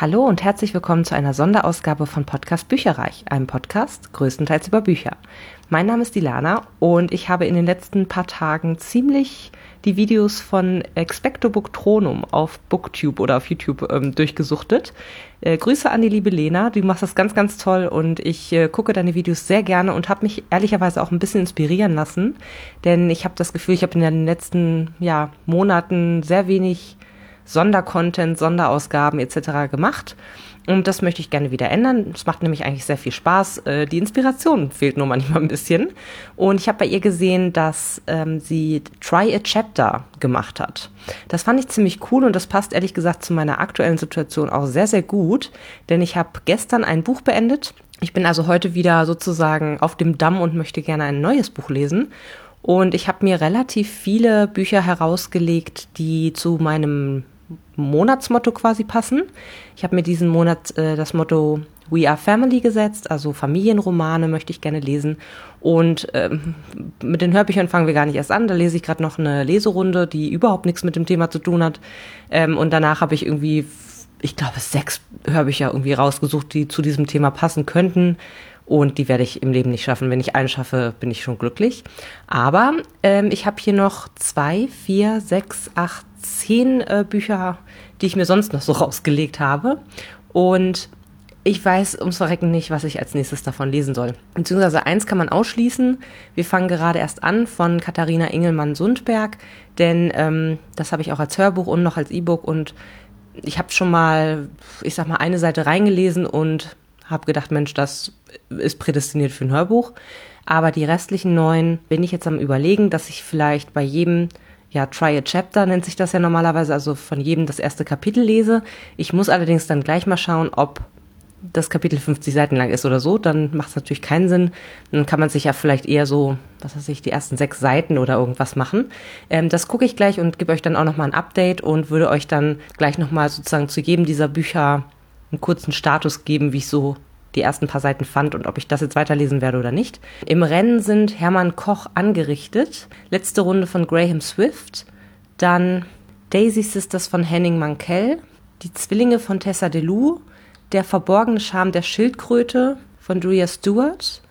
Hallo und herzlich willkommen zu einer Sonderausgabe von Podcast Bücherreich, einem Podcast größtenteils über Bücher. Mein Name ist Dilana und ich habe in den letzten paar Tagen ziemlich die Videos von Expecto Booktronum auf Booktube oder auf YouTube ähm, durchgesuchtet. Äh, Grüße an die liebe Lena, du machst das ganz, ganz toll und ich äh, gucke deine Videos sehr gerne und habe mich ehrlicherweise auch ein bisschen inspirieren lassen, denn ich habe das Gefühl, ich habe in den letzten ja, Monaten sehr wenig Sondercontent, Sonderausgaben etc. gemacht. Und das möchte ich gerne wieder ändern. Es macht nämlich eigentlich sehr viel Spaß. Äh, die Inspiration fehlt nur manchmal ein bisschen. Und ich habe bei ihr gesehen, dass ähm, sie Try a Chapter gemacht hat. Das fand ich ziemlich cool und das passt ehrlich gesagt zu meiner aktuellen Situation auch sehr, sehr gut. Denn ich habe gestern ein Buch beendet. Ich bin also heute wieder sozusagen auf dem Damm und möchte gerne ein neues Buch lesen. Und ich habe mir relativ viele Bücher herausgelegt, die zu meinem Monatsmotto quasi passen. Ich habe mir diesen Monat äh, das Motto We Are Family gesetzt, also Familienromane möchte ich gerne lesen. Und ähm, mit den Hörbüchern fangen wir gar nicht erst an. Da lese ich gerade noch eine Leserunde, die überhaupt nichts mit dem Thema zu tun hat. Ähm, und danach habe ich irgendwie, ich glaube, sechs Hörbücher irgendwie rausgesucht, die zu diesem Thema passen könnten. Und die werde ich im Leben nicht schaffen. Wenn ich einen schaffe, bin ich schon glücklich. Aber ähm, ich habe hier noch zwei, vier, sechs, acht, zehn äh, Bücher, die ich mir sonst noch so rausgelegt habe. Und ich weiß ums Verrecken nicht, was ich als nächstes davon lesen soll. Beziehungsweise eins kann man ausschließen. Wir fangen gerade erst an von Katharina Engelmann-Sundberg, denn ähm, das habe ich auch als Hörbuch und noch als E-Book und ich habe schon mal, ich sag mal, eine Seite reingelesen und habe gedacht, Mensch, das ist prädestiniert für ein Hörbuch. Aber die restlichen neun bin ich jetzt am Überlegen, dass ich vielleicht bei jedem, ja, Try a Chapter nennt sich das ja normalerweise, also von jedem das erste Kapitel lese. Ich muss allerdings dann gleich mal schauen, ob das Kapitel 50 Seiten lang ist oder so, dann macht es natürlich keinen Sinn. Dann kann man sich ja vielleicht eher so, was weiß ich, die ersten sechs Seiten oder irgendwas machen. Ähm, das gucke ich gleich und gebe euch dann auch nochmal ein Update und würde euch dann gleich nochmal sozusagen zu jedem dieser Bücher einen kurzen Status geben, wie ich so die ersten paar Seiten fand und ob ich das jetzt weiterlesen werde oder nicht. Im Rennen sind Hermann Koch angerichtet, letzte Runde von Graham Swift, dann Daisy Sisters von Henning Mankell, die Zwillinge von Tessa DeLu, der verborgene Charme der Schildkröte von Julia Stewart,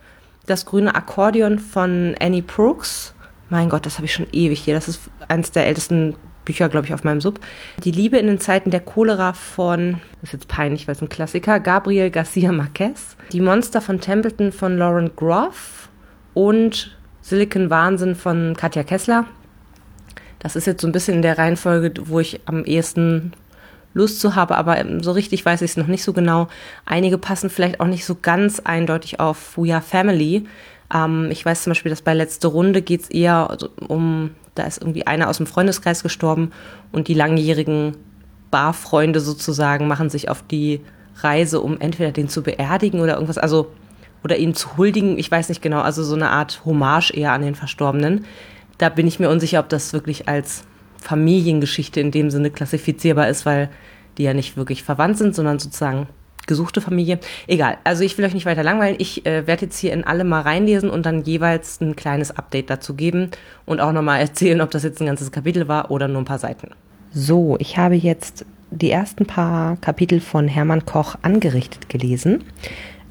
das grüne Akkordeon von Annie Brooks. Mein Gott, das habe ich schon ewig hier. Das ist eines der ältesten Bücher, glaube ich, auf meinem Sub. Die Liebe in den Zeiten der Cholera von, das ist jetzt peinlich, weil es ein Klassiker, Gabriel Garcia Marquez. Die Monster von Templeton von Lauren Groff und Silicon Wahnsinn von Katja Kessler. Das ist jetzt so ein bisschen in der Reihenfolge, wo ich am ehesten Lust zu habe, aber so richtig weiß ich es noch nicht so genau. Einige passen vielleicht auch nicht so ganz eindeutig auf We Are Family. Ähm, ich weiß zum Beispiel, dass bei letzte Runde geht es eher um da ist irgendwie einer aus dem Freundeskreis gestorben und die langjährigen Barfreunde sozusagen machen sich auf die Reise, um entweder den zu beerdigen oder irgendwas, also oder ihn zu huldigen, ich weiß nicht genau, also so eine Art Hommage eher an den Verstorbenen. Da bin ich mir unsicher, ob das wirklich als Familiengeschichte in dem Sinne klassifizierbar ist, weil die ja nicht wirklich verwandt sind, sondern sozusagen gesuchte Familie. Egal, also ich will euch nicht weiter langweilen. Ich äh, werde jetzt hier in alle mal reinlesen und dann jeweils ein kleines Update dazu geben und auch nochmal erzählen, ob das jetzt ein ganzes Kapitel war oder nur ein paar Seiten. So, ich habe jetzt die ersten paar Kapitel von Hermann Koch angerichtet gelesen.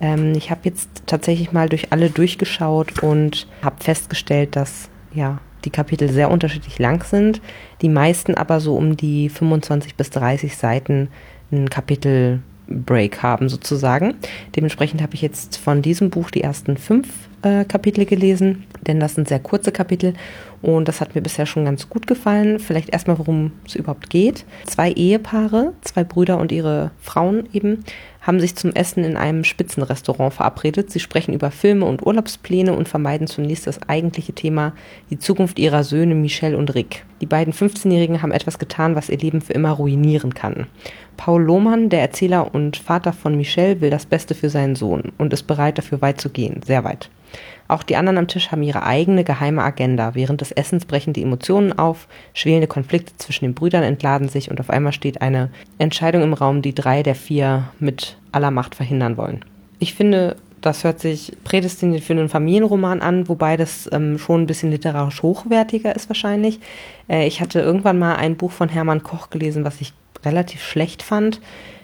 Ähm, ich habe jetzt tatsächlich mal durch alle durchgeschaut und habe festgestellt, dass ja die Kapitel sehr unterschiedlich lang sind, die meisten aber so um die 25 bis 30 Seiten ein Kapitel Break haben sozusagen. Dementsprechend habe ich jetzt von diesem Buch die ersten fünf äh, Kapitel gelesen, denn das sind sehr kurze Kapitel und das hat mir bisher schon ganz gut gefallen. Vielleicht erstmal, worum es überhaupt geht. Zwei Ehepaare, zwei Brüder und ihre Frauen eben, haben sich zum Essen in einem Spitzenrestaurant verabredet. Sie sprechen über Filme und Urlaubspläne und vermeiden zunächst das eigentliche Thema, die Zukunft ihrer Söhne Michel und Rick. Die beiden 15-Jährigen haben etwas getan, was ihr Leben für immer ruinieren kann. Paul Lohmann, der Erzähler und Vater von Michel, will das Beste für seinen Sohn und ist bereit, dafür weit zu gehen, sehr weit. Auch die anderen am Tisch haben ihre eigene geheime Agenda. Während des Essens brechen die Emotionen auf, schwelende Konflikte zwischen den Brüdern entladen sich und auf einmal steht eine Entscheidung im Raum, die drei der vier mit aller Macht verhindern wollen. Ich finde, das hört sich prädestiniert für einen Familienroman an, wobei das ähm, schon ein bisschen literarisch hochwertiger ist wahrscheinlich. Äh, ich hatte irgendwann mal ein Buch von Hermann Koch gelesen, was ich relativ schlecht fand.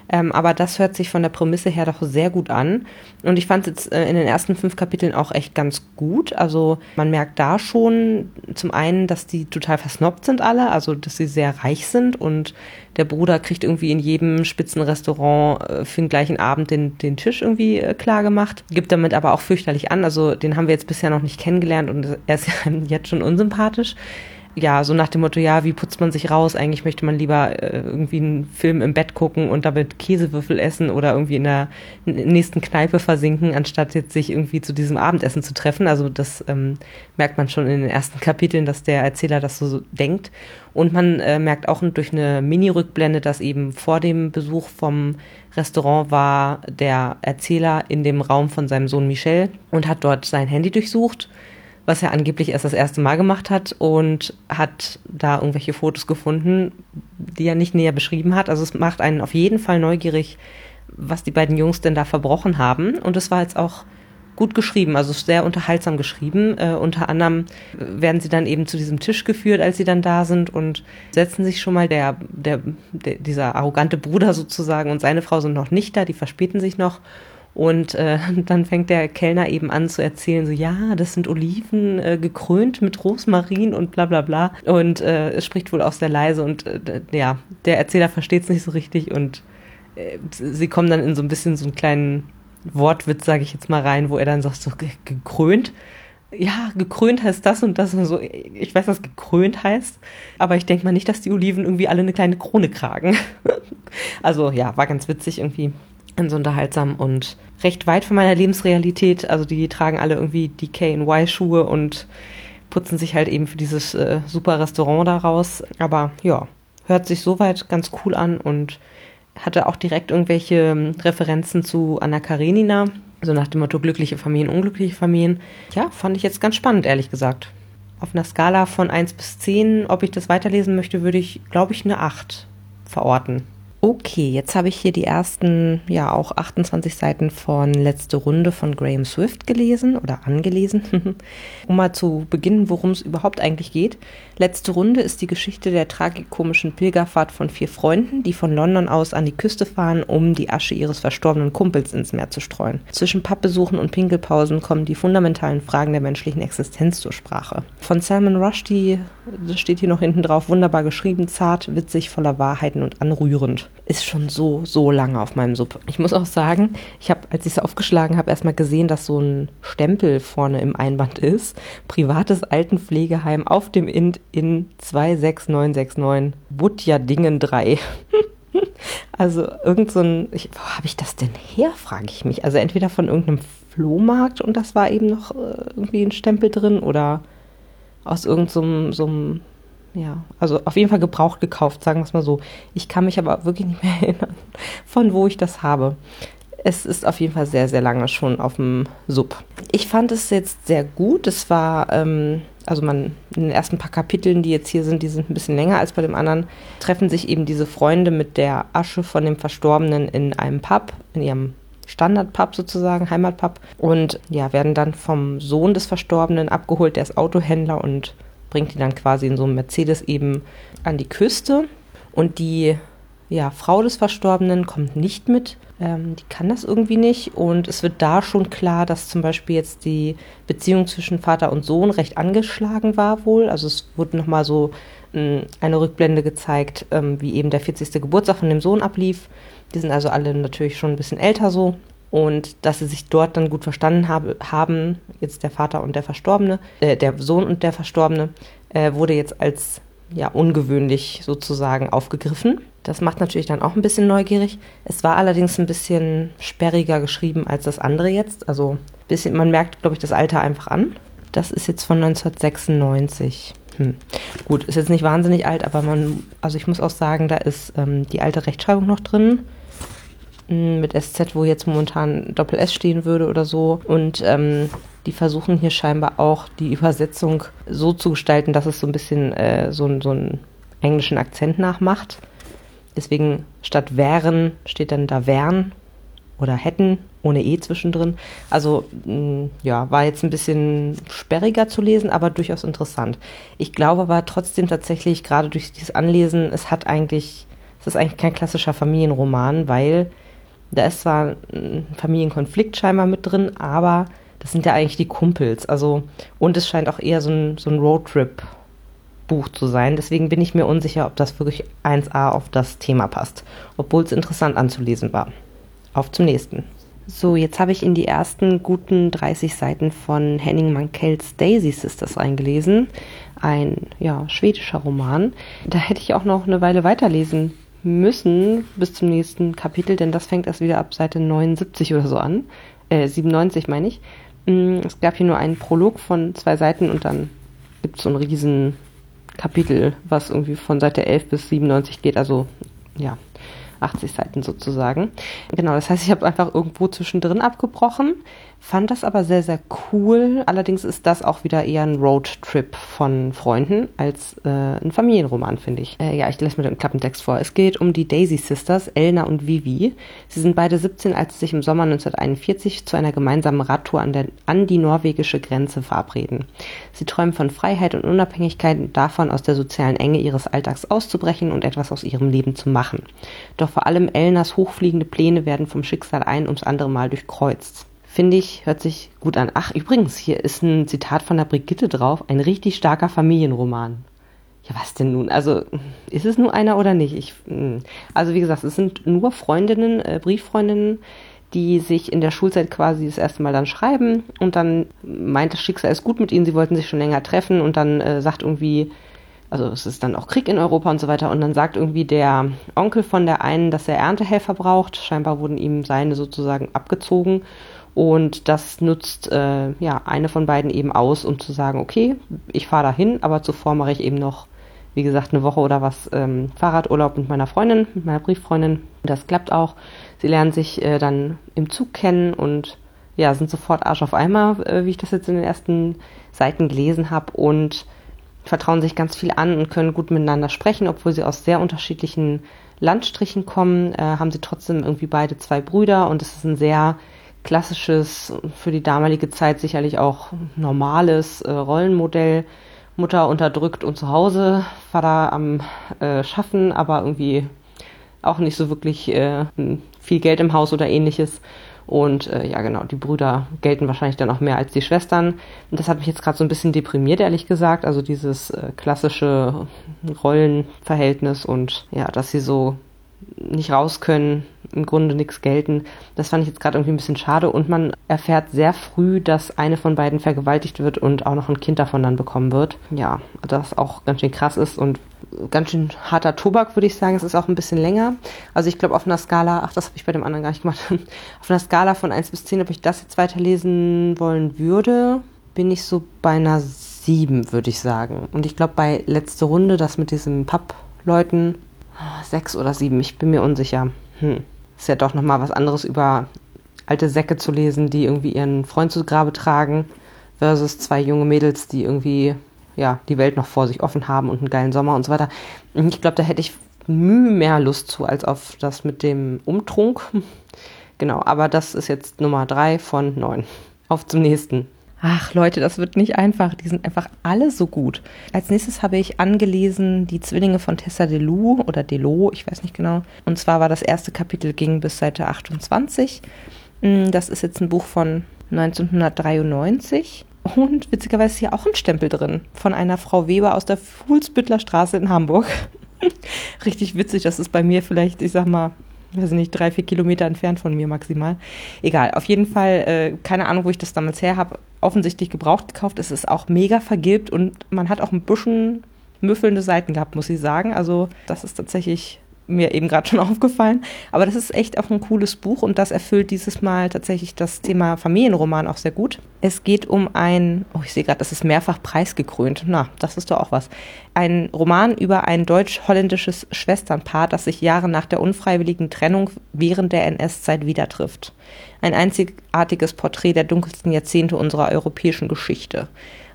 Ähm, aber das hört sich von der Prämisse her doch sehr gut an. Und ich fand es jetzt äh, in den ersten fünf Kapiteln auch echt ganz gut. Also man merkt da schon zum einen, dass die total versnobbt sind alle, also dass sie sehr reich sind und der Bruder kriegt irgendwie in jedem Spitzenrestaurant äh, für den gleichen Abend den, den Tisch irgendwie äh, klar gemacht, gibt damit aber auch fürchterlich an. Also den haben wir jetzt bisher noch nicht kennengelernt und er ist ja jetzt schon unsympathisch ja, so nach dem Motto, ja, wie putzt man sich raus? Eigentlich möchte man lieber äh, irgendwie einen Film im Bett gucken und damit Käsewürfel essen oder irgendwie in der nächsten Kneipe versinken, anstatt jetzt sich irgendwie zu diesem Abendessen zu treffen. Also das ähm, merkt man schon in den ersten Kapiteln, dass der Erzähler das so, so denkt. Und man äh, merkt auch durch eine Mini-Rückblende, dass eben vor dem Besuch vom Restaurant war der Erzähler in dem Raum von seinem Sohn Michel und hat dort sein Handy durchsucht was er angeblich erst das erste Mal gemacht hat und hat da irgendwelche Fotos gefunden, die er nicht näher beschrieben hat. Also es macht einen auf jeden Fall neugierig, was die beiden Jungs denn da verbrochen haben. Und es war jetzt auch gut geschrieben, also sehr unterhaltsam geschrieben. Äh, unter anderem werden sie dann eben zu diesem Tisch geführt, als sie dann da sind und setzen sich schon mal der, der, der dieser arrogante Bruder sozusagen und seine Frau sind noch nicht da, die verspäten sich noch und äh, dann fängt der Kellner eben an zu erzählen, so ja, das sind Oliven äh, gekrönt mit Rosmarin und bla bla bla. Und äh, es spricht wohl auch sehr leise und äh, ja, der Erzähler versteht es nicht so richtig und äh, sie kommen dann in so ein bisschen so einen kleinen Wortwitz, sage ich jetzt mal rein, wo er dann sagt, so gekrönt. Ja, gekrönt heißt das und das und so. Ich weiß, was gekrönt heißt, aber ich denke mal nicht, dass die Oliven irgendwie alle eine kleine Krone kragen. also ja, war ganz witzig irgendwie ganz unterhaltsam und recht weit von meiner Lebensrealität. Also die tragen alle irgendwie DKNY-Schuhe und putzen sich halt eben für dieses äh, super Restaurant daraus. Aber ja, hört sich soweit ganz cool an und hatte auch direkt irgendwelche ähm, Referenzen zu Anna Karenina. So nach dem Motto glückliche Familien, unglückliche Familien. Ja, fand ich jetzt ganz spannend, ehrlich gesagt. Auf einer Skala von 1 bis 10, ob ich das weiterlesen möchte, würde ich, glaube ich, eine 8 verorten. Okay, jetzt habe ich hier die ersten, ja auch 28 Seiten von Letzte Runde von Graham Swift gelesen oder angelesen. um mal zu beginnen, worum es überhaupt eigentlich geht. Letzte Runde ist die Geschichte der tragikomischen Pilgerfahrt von vier Freunden, die von London aus an die Küste fahren, um die Asche ihres verstorbenen Kumpels ins Meer zu streuen. Zwischen Pappbesuchen und Pinkelpausen kommen die fundamentalen Fragen der menschlichen Existenz zur Sprache. Von Salman Rushdie, das steht hier noch hinten drauf, wunderbar geschrieben, zart, witzig, voller Wahrheiten und anrührend ist schon so, so lange auf meinem Sub. Ich muss auch sagen, ich habe, als ich es aufgeschlagen habe, erstmal gesehen, dass so ein Stempel vorne im Einband ist. Privates Altenpflegeheim auf dem Int in 26969 Butja Dingen 3. also irgend so ein, ich, wo habe ich das denn her, frage ich mich. Also entweder von irgendeinem Flohmarkt und das war eben noch äh, irgendwie ein Stempel drin oder aus irgendeinem so, so ja, also auf jeden Fall gebraucht gekauft, sagen wir es mal so. Ich kann mich aber wirklich nicht mehr erinnern, von wo ich das habe. Es ist auf jeden Fall sehr, sehr lange schon auf dem Sub. Ich fand es jetzt sehr gut. Es war, ähm, also man, in den ersten paar Kapiteln, die jetzt hier sind, die sind ein bisschen länger als bei dem anderen, treffen sich eben diese Freunde mit der Asche von dem Verstorbenen in einem Pub, in ihrem Standardpub sozusagen, Heimatpub. Und ja, werden dann vom Sohn des Verstorbenen abgeholt, der ist Autohändler und bringt die dann quasi in so einem Mercedes eben an die Küste. Und die ja, Frau des Verstorbenen kommt nicht mit. Ähm, die kann das irgendwie nicht. Und es wird da schon klar, dass zum Beispiel jetzt die Beziehung zwischen Vater und Sohn recht angeschlagen war wohl. Also es wurde nochmal so ähm, eine Rückblende gezeigt, ähm, wie eben der 40. Geburtstag von dem Sohn ablief. Die sind also alle natürlich schon ein bisschen älter so und dass sie sich dort dann gut verstanden habe, haben, jetzt der Vater und der Verstorbene, äh, der Sohn und der Verstorbene, äh, wurde jetzt als ja ungewöhnlich sozusagen aufgegriffen. Das macht natürlich dann auch ein bisschen neugierig. Es war allerdings ein bisschen sperriger geschrieben als das andere jetzt. Also bisschen, man merkt, glaube ich, das Alter einfach an. Das ist jetzt von 1996. Hm. Gut, ist jetzt nicht wahnsinnig alt, aber man, also ich muss auch sagen, da ist ähm, die alte Rechtschreibung noch drin mit SZ, wo jetzt momentan Doppel S stehen würde oder so. Und ähm, die versuchen hier scheinbar auch die Übersetzung so zu gestalten, dass es so ein bisschen äh, so, so einen englischen Akzent nachmacht. Deswegen statt wären steht dann da wären oder hätten ohne E zwischendrin. Also mh, ja, war jetzt ein bisschen sperriger zu lesen, aber durchaus interessant. Ich glaube aber trotzdem tatsächlich, gerade durch dieses Anlesen, es hat eigentlich es ist eigentlich kein klassischer Familienroman, weil da ist zwar ein Familienkonflikt scheinbar mit drin, aber das sind ja eigentlich die Kumpels. Also, und es scheint auch eher so ein, so ein Roadtrip-Buch zu sein. Deswegen bin ich mir unsicher, ob das wirklich 1a auf das Thema passt. Obwohl es interessant anzulesen war. Auf zum nächsten. So, jetzt habe ich in die ersten guten 30 Seiten von Henning Mankells Daisy Sisters eingelesen. Ein ja, schwedischer Roman. Da hätte ich auch noch eine Weile weiterlesen müssen bis zum nächsten Kapitel, denn das fängt erst wieder ab Seite 79 oder so an. Äh, 97 meine ich. Mm, es gab hier nur einen Prolog von zwei Seiten und dann gibt es so ein riesen Kapitel, was irgendwie von Seite 11 bis 97 geht. Also ja, 80 Seiten sozusagen. Genau, das heißt, ich habe einfach irgendwo zwischendrin abgebrochen, fand das aber sehr, sehr cool. Allerdings ist das auch wieder eher ein Roadtrip von Freunden als äh, ein Familienroman, finde ich. Äh, ja, ich lese mir den Klappentext vor. Es geht um die Daisy Sisters, Elna und Vivi. Sie sind beide 17, als sie sich im Sommer 1941 zu einer gemeinsamen Radtour an, der, an die norwegische Grenze verabreden. Sie träumen von Freiheit und Unabhängigkeit und davon, aus der sozialen Enge ihres Alltags auszubrechen und etwas aus ihrem Leben zu machen. Doch vor allem Elnas hochfliegende Pläne werden vom Schicksal ein ums andere Mal durchkreuzt. Finde ich, hört sich gut an. Ach, übrigens, hier ist ein Zitat von der Brigitte drauf. Ein richtig starker Familienroman. Ja, was denn nun? Also, ist es nur einer oder nicht? Ich, hm. also, wie gesagt, es sind nur Freundinnen, äh, Brieffreundinnen, die sich in der Schulzeit quasi das erste Mal dann schreiben und dann meint das Schicksal ist gut mit ihnen, sie wollten sich schon länger treffen und dann äh, sagt irgendwie, also es ist dann auch Krieg in Europa und so weiter und dann sagt irgendwie der Onkel von der einen, dass er Erntehelfer braucht. Scheinbar wurden ihm seine sozusagen abgezogen und das nutzt äh, ja eine von beiden eben aus, um zu sagen, okay, ich fahre dahin, aber zuvor mache ich eben noch, wie gesagt, eine Woche oder was ähm, Fahrradurlaub mit meiner Freundin, mit meiner Brieffreundin. Das klappt auch. Sie lernen sich äh, dann im Zug kennen und ja, sind sofort Arsch auf Eimer, äh, wie ich das jetzt in den ersten Seiten gelesen habe und vertrauen sich ganz viel an und können gut miteinander sprechen, obwohl sie aus sehr unterschiedlichen Landstrichen kommen, äh, haben sie trotzdem irgendwie beide zwei Brüder und es ist ein sehr klassisches, für die damalige Zeit sicherlich auch normales äh, Rollenmodell. Mutter unterdrückt und zu Hause, Vater am äh, Schaffen, aber irgendwie auch nicht so wirklich äh, viel Geld im Haus oder ähnliches. Und äh, ja, genau, die Brüder gelten wahrscheinlich dann auch mehr als die Schwestern. Und das hat mich jetzt gerade so ein bisschen deprimiert, ehrlich gesagt. Also dieses äh, klassische Rollenverhältnis und ja, dass sie so nicht raus können, im Grunde nichts gelten. Das fand ich jetzt gerade irgendwie ein bisschen schade und man erfährt sehr früh, dass eine von beiden vergewaltigt wird und auch noch ein Kind davon dann bekommen wird. Ja, das auch ganz schön krass ist und ganz schön harter Tobak, würde ich sagen. Es ist auch ein bisschen länger. Also ich glaube auf einer Skala, ach, das habe ich bei dem anderen gar nicht gemacht, auf einer Skala von 1 bis 10, ob ich das jetzt weiterlesen wollen würde, bin ich so bei einer 7, würde ich sagen. Und ich glaube bei letzte Runde, das mit diesen Pappleuten, sechs oder sieben, ich bin mir unsicher. Hm. Ist ja doch nochmal was anderes über alte Säcke zu lesen, die irgendwie ihren Freund zu Grabe tragen, versus zwei junge Mädels, die irgendwie ja die Welt noch vor sich offen haben und einen geilen Sommer und so weiter. Ich glaube, da hätte ich Mühe mehr Lust zu als auf das mit dem Umtrunk. Genau, aber das ist jetzt Nummer drei von neun. Auf zum nächsten. Ach Leute, das wird nicht einfach. Die sind einfach alle so gut. Als nächstes habe ich angelesen die Zwillinge von Tessa Delou oder Delo, ich weiß nicht genau. Und zwar war das erste Kapitel ging bis Seite 28. Mm, das ist jetzt ein Buch von 1993. Und witzigerweise ist hier auch ein Stempel drin von einer Frau Weber aus der Fuhlsbüttler Straße in Hamburg. Richtig witzig, das ist bei mir vielleicht, ich sag mal, weiß nicht, drei, vier Kilometer entfernt von mir maximal. Egal, auf jeden Fall, äh, keine Ahnung, wo ich das damals her habe, offensichtlich gebraucht gekauft. Es ist auch mega vergilbt und man hat auch ein bisschen müffelnde Seiten gehabt, muss ich sagen. Also das ist tatsächlich mir eben gerade schon aufgefallen. Aber das ist echt auch ein cooles Buch und das erfüllt dieses Mal tatsächlich das Thema Familienroman auch sehr gut. Es geht um ein, oh, ich sehe gerade, das ist mehrfach preisgekrönt. Na, das ist doch auch was. Ein Roman über ein deutsch-holländisches Schwesternpaar, das sich Jahre nach der unfreiwilligen Trennung während der NS-Zeit wieder trifft. Ein einzigartiges Porträt der dunkelsten Jahrzehnte unserer europäischen Geschichte.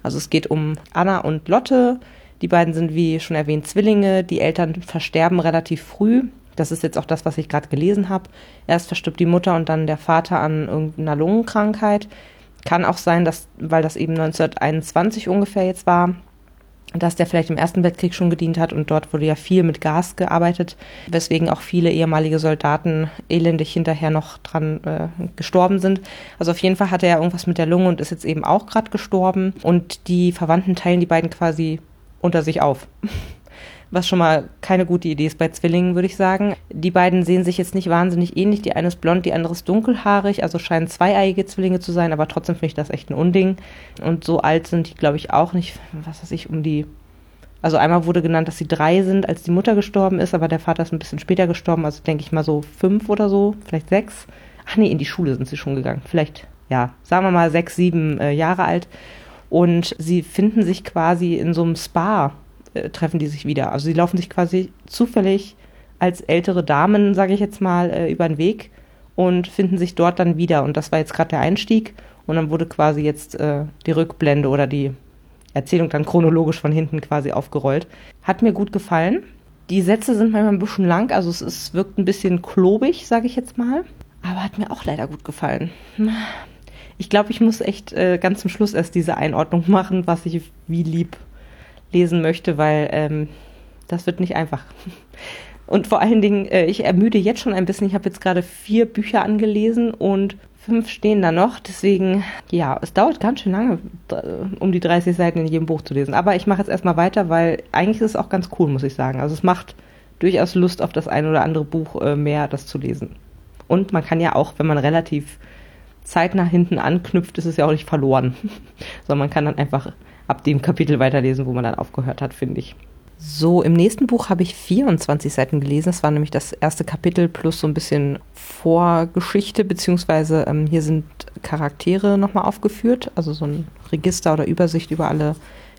Also es geht um Anna und Lotte, die beiden sind, wie schon erwähnt, Zwillinge. Die Eltern versterben relativ früh. Das ist jetzt auch das, was ich gerade gelesen habe. Erst verstirbt die Mutter und dann der Vater an irgendeiner Lungenkrankheit. Kann auch sein, dass, weil das eben 1921 ungefähr jetzt war, dass der vielleicht im Ersten Weltkrieg schon gedient hat und dort wurde ja viel mit Gas gearbeitet, weswegen auch viele ehemalige Soldaten elendig hinterher noch dran äh, gestorben sind. Also auf jeden Fall hatte er irgendwas mit der Lunge und ist jetzt eben auch gerade gestorben und die Verwandten teilen die beiden quasi unter sich auf. Was schon mal keine gute Idee ist bei Zwillingen, würde ich sagen. Die beiden sehen sich jetzt nicht wahnsinnig ähnlich. Die eine ist blond, die andere ist dunkelhaarig, also scheinen zweieiige Zwillinge zu sein, aber trotzdem finde ich das echt ein Unding. Und so alt sind die, glaube ich, auch nicht, was weiß ich, um die also einmal wurde genannt, dass sie drei sind, als die Mutter gestorben ist, aber der Vater ist ein bisschen später gestorben, also denke ich mal so fünf oder so, vielleicht sechs. Ach nee, in die Schule sind sie schon gegangen. Vielleicht, ja, sagen wir mal sechs, sieben äh, Jahre alt. Und sie finden sich quasi in so einem Spa äh, treffen die sich wieder. Also sie laufen sich quasi zufällig als ältere Damen, sage ich jetzt mal, äh, über den Weg und finden sich dort dann wieder. Und das war jetzt gerade der Einstieg. Und dann wurde quasi jetzt äh, die Rückblende oder die Erzählung dann chronologisch von hinten quasi aufgerollt. Hat mir gut gefallen. Die Sätze sind manchmal ein bisschen lang, also es ist, wirkt ein bisschen klobig, sage ich jetzt mal. Aber hat mir auch leider gut gefallen. Ich glaube, ich muss echt äh, ganz zum Schluss erst diese Einordnung machen, was ich wie lieb lesen möchte, weil ähm, das wird nicht einfach. Und vor allen Dingen, äh, ich ermüde jetzt schon ein bisschen. Ich habe jetzt gerade vier Bücher angelesen und fünf stehen da noch. Deswegen, ja, es dauert ganz schön lange, um die 30 Seiten in jedem Buch zu lesen. Aber ich mache jetzt erstmal weiter, weil eigentlich ist es auch ganz cool, muss ich sagen. Also es macht durchaus Lust auf das ein oder andere Buch äh, mehr, das zu lesen. Und man kann ja auch, wenn man relativ zeitnah hinten anknüpft, ist es ja auch nicht verloren. Sondern man kann dann einfach ab dem Kapitel weiterlesen, wo man dann aufgehört hat, finde ich. So, im nächsten Buch habe ich 24 Seiten gelesen. Das war nämlich das erste Kapitel plus so ein bisschen Vorgeschichte, beziehungsweise ähm, hier sind Charaktere nochmal aufgeführt, also so ein Register oder Übersicht über alle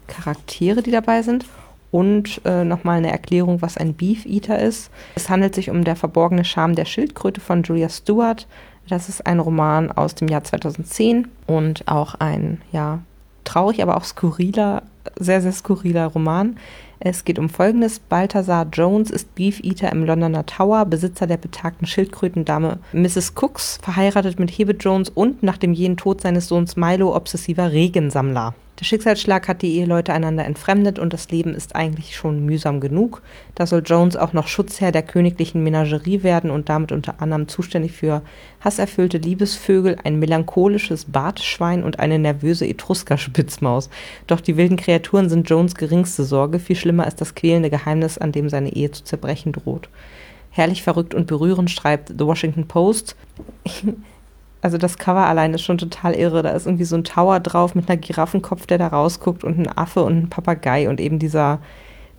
Charaktere, die dabei sind. Und äh, nochmal eine Erklärung, was ein Beef Eater ist. Es handelt sich um Der verborgene Charme der Schildkröte von Julia Stewart. Das ist ein Roman aus dem Jahr 2010 und auch ein ja, traurig, aber auch skurriler, sehr, sehr skurriler Roman. Es geht um Folgendes. Balthasar Jones ist Beef Eater im Londoner Tower, Besitzer der betagten Schildkrötendame Mrs. Cooks, verheiratet mit Hebe Jones und nach dem jenen Tod seines Sohns Milo obsessiver Regensammler. Der Schicksalsschlag hat die Eheleute einander entfremdet und das Leben ist eigentlich schon mühsam genug. Da soll Jones auch noch Schutzherr der königlichen Menagerie werden und damit unter anderem zuständig für hasserfüllte Liebesvögel, ein melancholisches Bartschwein und eine nervöse Etrusker-Spitzmaus. Doch die wilden Kreaturen sind Jones geringste Sorge. Viel schlimmer ist das quälende Geheimnis, an dem seine Ehe zu zerbrechen droht. Herrlich verrückt und berührend schreibt The Washington Post. Also das Cover allein ist schon total irre. Da ist irgendwie so ein Tower drauf mit einer Giraffenkopf, der da rausguckt und ein Affe und ein Papagei und eben dieser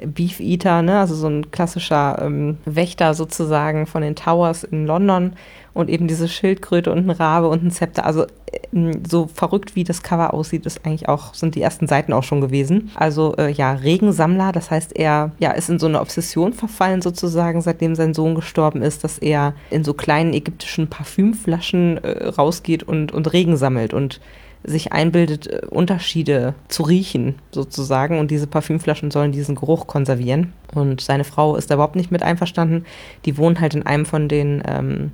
Beef Eater, ne? also so ein klassischer ähm, Wächter sozusagen von den Towers in London und eben diese Schildkröte und ein Rabe und ein Zepter. Also äh, so verrückt wie das Cover aussieht, ist eigentlich auch sind die ersten Seiten auch schon gewesen. Also äh, ja Regensammler, das heißt er ja ist in so eine Obsession verfallen sozusagen, seitdem sein Sohn gestorben ist, dass er in so kleinen ägyptischen Parfümflaschen äh, rausgeht und und Regen sammelt und sich einbildet, äh, Unterschiede zu riechen, sozusagen. Und diese Parfümflaschen sollen diesen Geruch konservieren. Und seine Frau ist da überhaupt nicht mit einverstanden. Die wohnen halt in einem von den ähm,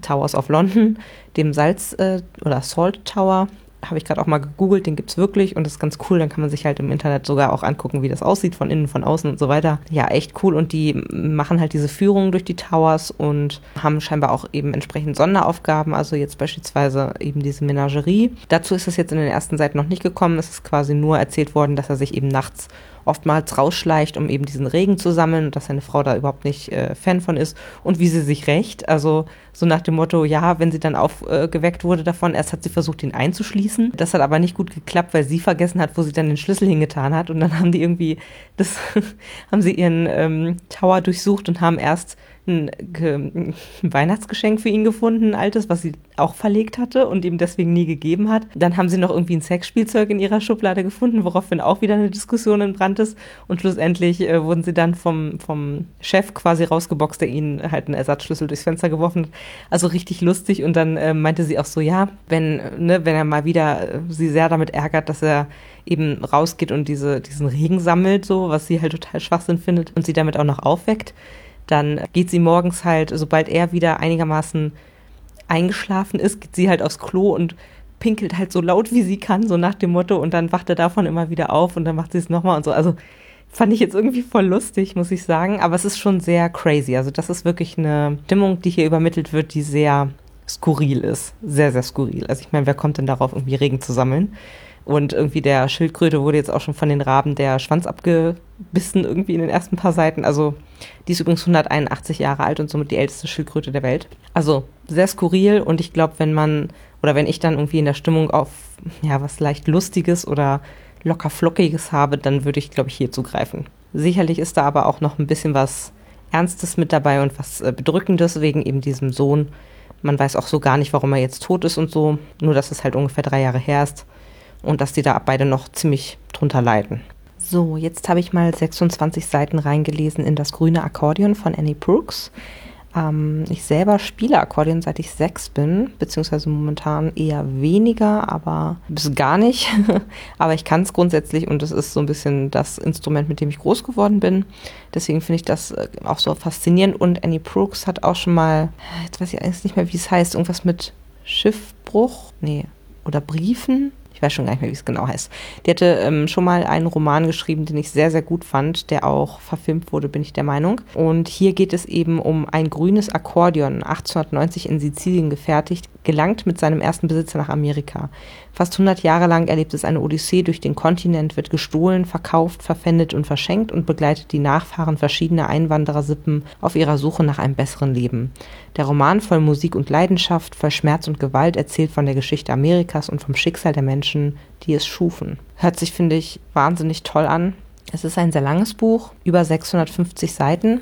Towers of London, dem Salz- äh, oder Salt Tower habe ich gerade auch mal gegoogelt, den gibt es wirklich und das ist ganz cool. Dann kann man sich halt im Internet sogar auch angucken, wie das aussieht, von innen, von außen und so weiter. Ja, echt cool. Und die machen halt diese Führungen durch die Towers und haben scheinbar auch eben entsprechend Sonderaufgaben, also jetzt beispielsweise eben diese Menagerie. Dazu ist es jetzt in den ersten Seiten noch nicht gekommen. Es ist quasi nur erzählt worden, dass er sich eben nachts oftmals rausschleicht, um eben diesen Regen zu sammeln und dass seine Frau da überhaupt nicht äh, Fan von ist und wie sie sich rächt. Also so nach dem Motto, ja, wenn sie dann aufgeweckt äh, wurde davon, erst hat sie versucht, ihn einzuschließen. Das hat aber nicht gut geklappt, weil sie vergessen hat, wo sie dann den Schlüssel hingetan hat. Und dann haben die irgendwie, das haben sie ihren ähm, Tower durchsucht und haben erst ein, Weihnachtsgeschenk für ihn gefunden, ein altes, was sie auch verlegt hatte und ihm deswegen nie gegeben hat. Dann haben sie noch irgendwie ein Sexspielzeug in ihrer Schublade gefunden, woraufhin auch wieder eine Diskussion entbrannt ist. Und schlussendlich äh, wurden sie dann vom, vom Chef quasi rausgeboxt, der ihnen halt einen Ersatzschlüssel durchs Fenster geworfen hat. Also richtig lustig. Und dann äh, meinte sie auch so, ja, wenn, ne, wenn er mal wieder äh, sie sehr damit ärgert, dass er eben rausgeht und diese, diesen Regen sammelt, so, was sie halt total Schwachsinn findet und sie damit auch noch aufweckt, dann geht sie morgens halt, sobald er wieder einigermaßen eingeschlafen ist, geht sie halt aufs Klo und pinkelt halt so laut wie sie kann, so nach dem Motto, und dann wacht er davon immer wieder auf und dann macht sie es nochmal und so. Also fand ich jetzt irgendwie voll lustig, muss ich sagen. Aber es ist schon sehr crazy. Also das ist wirklich eine Stimmung, die hier übermittelt wird, die sehr skurril ist. Sehr, sehr skurril. Also ich meine, wer kommt denn darauf, irgendwie Regen zu sammeln? Und irgendwie der Schildkröte wurde jetzt auch schon von den Raben der Schwanz abgebissen, irgendwie in den ersten paar Seiten. Also die ist übrigens 181 Jahre alt und somit die älteste Schildkröte der Welt. Also sehr skurril und ich glaube, wenn man oder wenn ich dann irgendwie in der Stimmung auf ja was leicht Lustiges oder locker Flockiges habe, dann würde ich, glaube ich, hier zugreifen. Sicherlich ist da aber auch noch ein bisschen was Ernstes mit dabei und was äh, Bedrückendes wegen eben diesem Sohn. Man weiß auch so gar nicht, warum er jetzt tot ist und so, nur dass es halt ungefähr drei Jahre her ist und dass die da beide noch ziemlich drunter leiden. So, jetzt habe ich mal 26 Seiten reingelesen in das grüne Akkordeon von Annie Brooks. Ähm, ich selber spiele Akkordeon seit ich sechs bin, beziehungsweise momentan eher weniger, aber bis gar nicht. aber ich kann es grundsätzlich und es ist so ein bisschen das Instrument, mit dem ich groß geworden bin. Deswegen finde ich das äh, auch so faszinierend. Und Annie Brooks hat auch schon mal, jetzt weiß ich eigentlich nicht mehr, wie es heißt, irgendwas mit Schiffbruch, nee, oder Briefen ich weiß schon gar nicht mehr, wie es genau heißt. Die hatte ähm, schon mal einen Roman geschrieben, den ich sehr, sehr gut fand, der auch verfilmt wurde, bin ich der Meinung. Und hier geht es eben um ein grünes Akkordeon, 1890 in Sizilien gefertigt, gelangt mit seinem ersten Besitzer nach Amerika. Fast 100 Jahre lang erlebt es eine Odyssee durch den Kontinent, wird gestohlen, verkauft, verpfändet und verschenkt und begleitet die Nachfahren verschiedener Einwanderersippen auf ihrer Suche nach einem besseren Leben. Der Roman voll Musik und Leidenschaft, voll Schmerz und Gewalt erzählt von der Geschichte Amerikas und vom Schicksal der Menschen, die es schufen. Hört sich, finde ich, wahnsinnig toll an. Es ist ein sehr langes Buch, über 650 Seiten,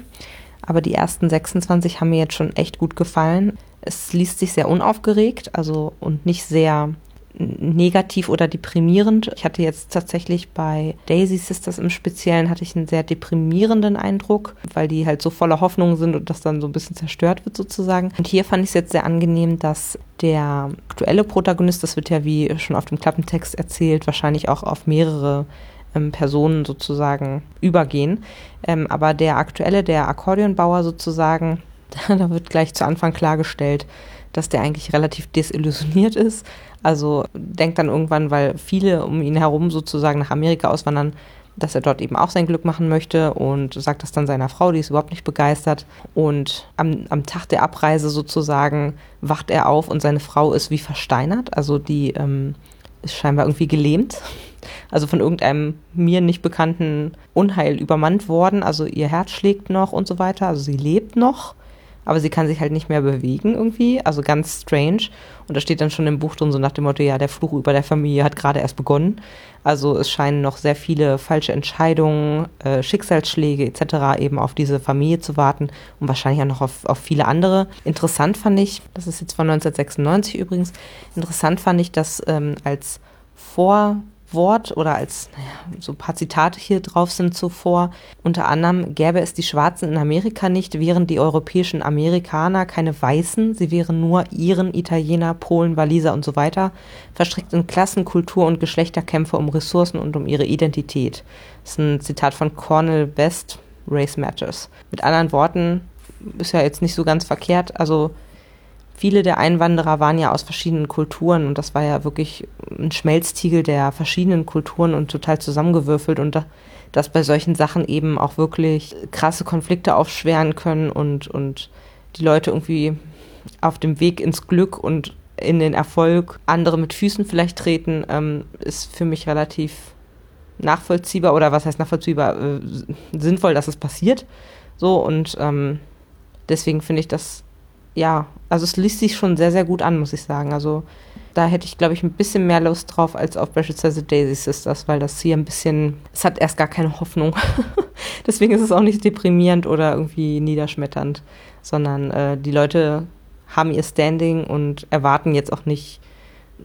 aber die ersten 26 haben mir jetzt schon echt gut gefallen. Es liest sich sehr unaufgeregt, also und nicht sehr negativ oder deprimierend. Ich hatte jetzt tatsächlich bei Daisy Sisters im Speziellen hatte ich einen sehr deprimierenden Eindruck, weil die halt so voller Hoffnung sind und das dann so ein bisschen zerstört wird sozusagen. Und hier fand ich es jetzt sehr angenehm, dass der aktuelle Protagonist, das wird ja wie schon auf dem Klappentext erzählt, wahrscheinlich auch auf mehrere ähm, Personen sozusagen übergehen. Ähm, aber der aktuelle, der Akkordeonbauer sozusagen, da wird gleich zu Anfang klargestellt, dass der eigentlich relativ desillusioniert ist also denkt dann irgendwann, weil viele um ihn herum sozusagen nach Amerika auswandern, dass er dort eben auch sein Glück machen möchte und sagt das dann seiner Frau, die ist überhaupt nicht begeistert. Und am, am Tag der Abreise sozusagen wacht er auf und seine Frau ist wie versteinert. Also die ähm, ist scheinbar irgendwie gelähmt. Also von irgendeinem mir nicht bekannten Unheil übermannt worden. Also ihr Herz schlägt noch und so weiter. Also sie lebt noch aber sie kann sich halt nicht mehr bewegen irgendwie, also ganz strange. Und da steht dann schon im Buch drin so nach dem Motto, ja, der Fluch über der Familie hat gerade erst begonnen. Also es scheinen noch sehr viele falsche Entscheidungen, äh, Schicksalsschläge etc. eben auf diese Familie zu warten und wahrscheinlich auch noch auf, auf viele andere. Interessant fand ich, das ist jetzt von 1996 übrigens, interessant fand ich, dass ähm, als Vor Wort oder als naja, so ein paar Zitate hier drauf sind zuvor. Unter anderem gäbe es die Schwarzen in Amerika nicht, wären die europäischen Amerikaner keine Weißen, sie wären nur Iren, Italiener, Polen, Waliser und so weiter, verstrickt in Klassen, Kultur und Geschlechterkämpfe um Ressourcen und um ihre Identität. Das ist ein Zitat von Cornel West, Race Matters. Mit anderen Worten, ist ja jetzt nicht so ganz verkehrt, also viele der Einwanderer waren ja aus verschiedenen Kulturen und das war ja wirklich ein Schmelztiegel der verschiedenen Kulturen und total zusammengewürfelt und da, dass bei solchen Sachen eben auch wirklich krasse Konflikte aufschweren können und, und die Leute irgendwie auf dem Weg ins Glück und in den Erfolg andere mit Füßen vielleicht treten, ähm, ist für mich relativ nachvollziehbar oder was heißt nachvollziehbar, äh, sinnvoll, dass es passiert. So und ähm, deswegen finde ich das ja, also es liest sich schon sehr, sehr gut an, muss ich sagen. Also da hätte ich, glaube ich, ein bisschen mehr Lust drauf als auf beispielsweise Daisy Sisters, weil das hier ein bisschen, es hat erst gar keine Hoffnung. Deswegen ist es auch nicht deprimierend oder irgendwie niederschmetternd, sondern äh, die Leute haben ihr Standing und erwarten jetzt auch nicht,